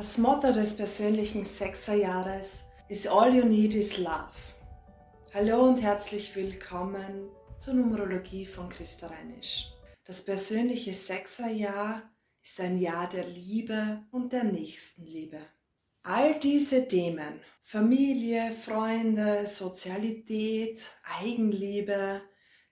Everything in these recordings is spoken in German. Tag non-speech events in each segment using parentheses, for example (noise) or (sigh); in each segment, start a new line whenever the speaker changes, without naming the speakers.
Das Motto des persönlichen Sechserjahres ist All You Need is Love. Hallo und herzlich willkommen zur Numerologie von Christa Reinisch. Das persönliche Sechserjahr ist ein Jahr der Liebe und der Nächstenliebe. All diese Themen, Familie, Freunde, Sozialität, Eigenliebe,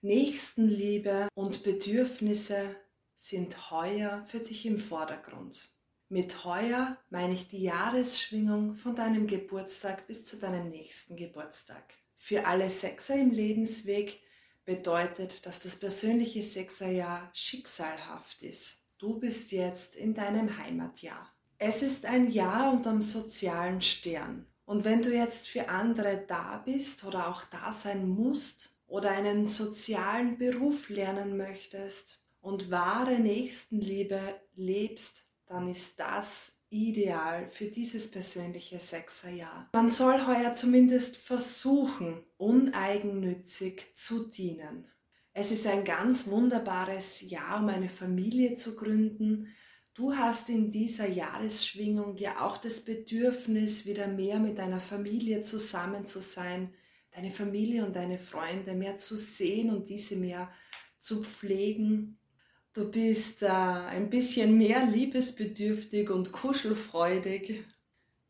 Nächstenliebe und Bedürfnisse sind heuer für dich im Vordergrund. Mit heuer meine ich die Jahresschwingung von deinem Geburtstag bis zu deinem nächsten Geburtstag. Für alle Sechser im Lebensweg bedeutet, dass das persönliche Sechserjahr schicksalhaft ist. Du bist jetzt in deinem Heimatjahr. Es ist ein Jahr unterm sozialen Stern. Und wenn du jetzt für andere da bist oder auch da sein musst oder einen sozialen Beruf lernen möchtest und wahre Nächstenliebe lebst, dann ist das ideal für dieses persönliche Sechserjahr. Man soll heuer zumindest versuchen, uneigennützig zu dienen. Es ist ein ganz wunderbares Jahr, um eine Familie zu gründen. Du hast in dieser Jahresschwingung ja auch das Bedürfnis, wieder mehr mit deiner Familie zusammen zu sein, deine Familie und deine Freunde mehr zu sehen und diese mehr zu pflegen Du bist äh, ein bisschen mehr liebesbedürftig und kuschelfreudig.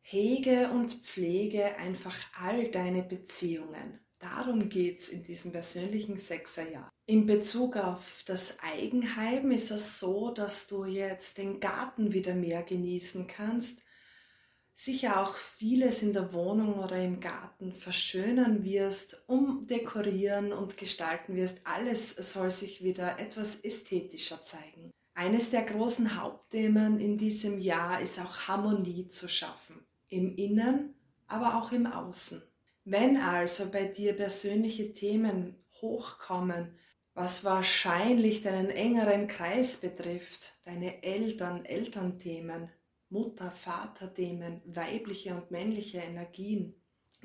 Hege und pflege einfach all deine Beziehungen. Darum geht es in diesem persönlichen Sechserjahr. In Bezug auf das Eigenheim ist es so, dass du jetzt den Garten wieder mehr genießen kannst sicher auch vieles in der Wohnung oder im Garten verschönern wirst, umdekorieren und gestalten wirst. Alles soll sich wieder etwas ästhetischer zeigen. Eines der großen Hauptthemen in diesem Jahr ist auch Harmonie zu schaffen. Im Innen, aber auch im Außen. Wenn also bei dir persönliche Themen hochkommen, was wahrscheinlich deinen engeren Kreis betrifft, deine Eltern, Elternthemen, Mutter, Vater-Themen, weibliche und männliche Energien,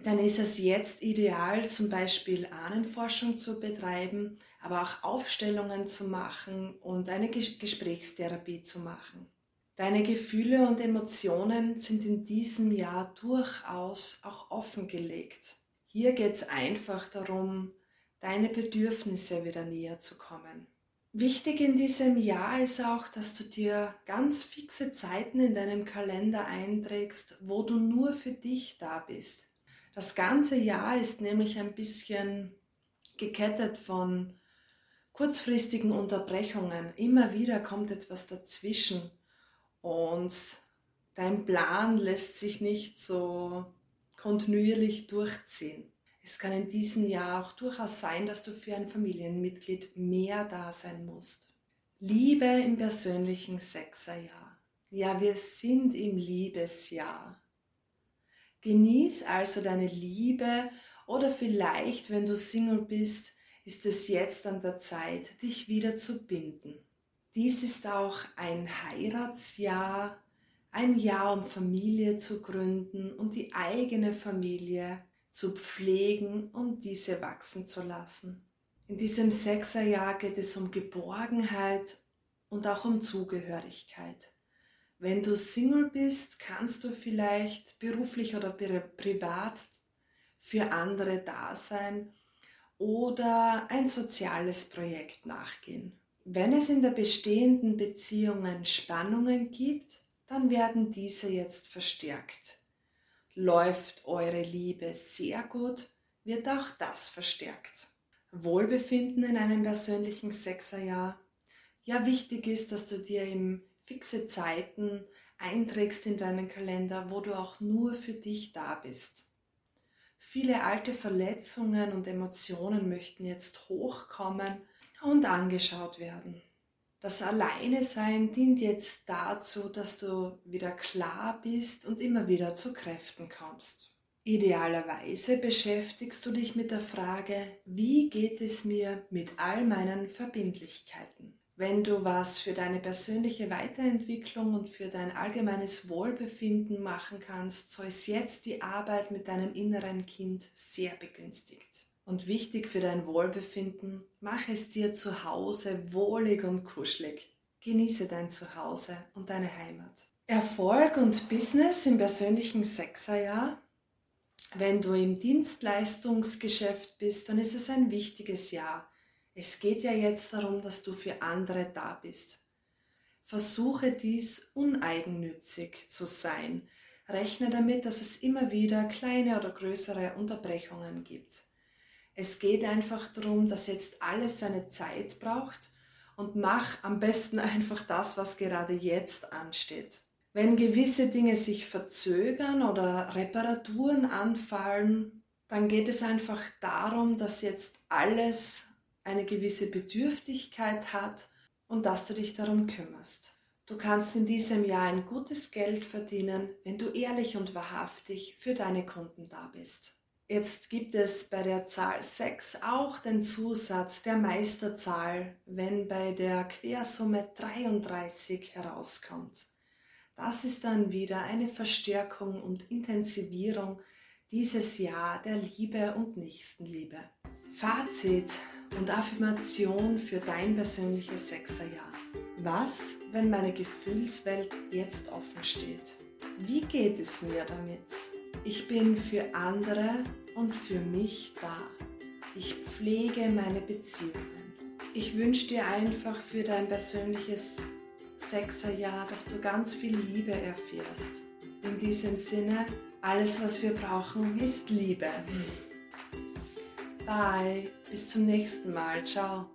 dann ist es jetzt ideal, zum Beispiel Ahnenforschung zu betreiben, aber auch Aufstellungen zu machen und eine Gesprächstherapie zu machen. Deine Gefühle und Emotionen sind in diesem Jahr durchaus auch offengelegt. Hier geht es einfach darum, deine Bedürfnisse wieder näher zu kommen. Wichtig in diesem Jahr ist auch, dass du dir ganz fixe Zeiten in deinem Kalender einträgst, wo du nur für dich da bist. Das ganze Jahr ist nämlich ein bisschen gekettet von kurzfristigen Unterbrechungen. Immer wieder kommt etwas dazwischen und dein Plan lässt sich nicht so kontinuierlich durchziehen. Es kann in diesem Jahr auch durchaus sein, dass du für ein Familienmitglied mehr da sein musst. Liebe im persönlichen Sechserjahr. Ja, wir sind im Liebesjahr. Genieß also deine Liebe oder vielleicht, wenn du Single bist, ist es jetzt an der Zeit, dich wieder zu binden. Dies ist auch ein Heiratsjahr, ein Jahr, um Familie zu gründen und die eigene Familie zu pflegen und diese wachsen zu lassen. In diesem Sechserjahr geht es um Geborgenheit und auch um Zugehörigkeit. Wenn du Single bist, kannst du vielleicht beruflich oder privat für andere da sein oder ein soziales Projekt nachgehen. Wenn es in der bestehenden Beziehungen Spannungen gibt, dann werden diese jetzt verstärkt. Läuft eure Liebe sehr gut, wird auch das verstärkt. Wohlbefinden in einem persönlichen Sechserjahr. Ja, wichtig ist, dass du dir im fixe Zeiten einträgst in deinen Kalender, wo du auch nur für dich da bist. Viele alte Verletzungen und Emotionen möchten jetzt hochkommen und angeschaut werden. Das Alleine sein dient jetzt dazu, dass du wieder klar bist und immer wieder zu Kräften kommst. Idealerweise beschäftigst du dich mit der Frage, wie geht es mir mit all meinen Verbindlichkeiten? Wenn du was für deine persönliche Weiterentwicklung und für dein allgemeines Wohlbefinden machen kannst, so ist jetzt die Arbeit mit deinem inneren Kind sehr begünstigt und wichtig für dein Wohlbefinden, mach es dir zu Hause wohlig und kuschelig. Genieße dein Zuhause und deine Heimat. Erfolg und Business im persönlichen Sechserjahr. Wenn du im Dienstleistungsgeschäft bist, dann ist es ein wichtiges Jahr. Es geht ja jetzt darum, dass du für andere da bist. Versuche dies uneigennützig zu sein. Rechne damit, dass es immer wieder kleine oder größere Unterbrechungen gibt. Es geht einfach darum, dass jetzt alles seine Zeit braucht und mach am besten (laughs) einfach das, was gerade jetzt ansteht. Wenn gewisse Dinge sich verzögern oder Reparaturen anfallen, dann geht es einfach darum, dass jetzt alles eine gewisse Bedürftigkeit hat und dass du dich darum kümmerst. Du kannst in diesem Jahr ein gutes Geld verdienen, wenn du ehrlich und wahrhaftig für deine Kunden da bist. Jetzt gibt es bei der Zahl 6 auch den Zusatz der Meisterzahl, wenn bei der Quersumme 33 herauskommt. Das ist dann wieder eine Verstärkung und Intensivierung dieses Jahr der Liebe und Nächstenliebe. Fazit und Affirmation für dein persönliches Sechserjahr. Was, wenn meine Gefühlswelt jetzt offen steht? Wie geht es mir damit? Ich bin für andere und für mich da. Ich pflege meine Beziehungen. Ich wünsche dir einfach für dein persönliches Sechserjahr, dass du ganz viel Liebe erfährst. In diesem Sinne, alles, was wir brauchen, ist Liebe. Bye, bis zum nächsten Mal. Ciao.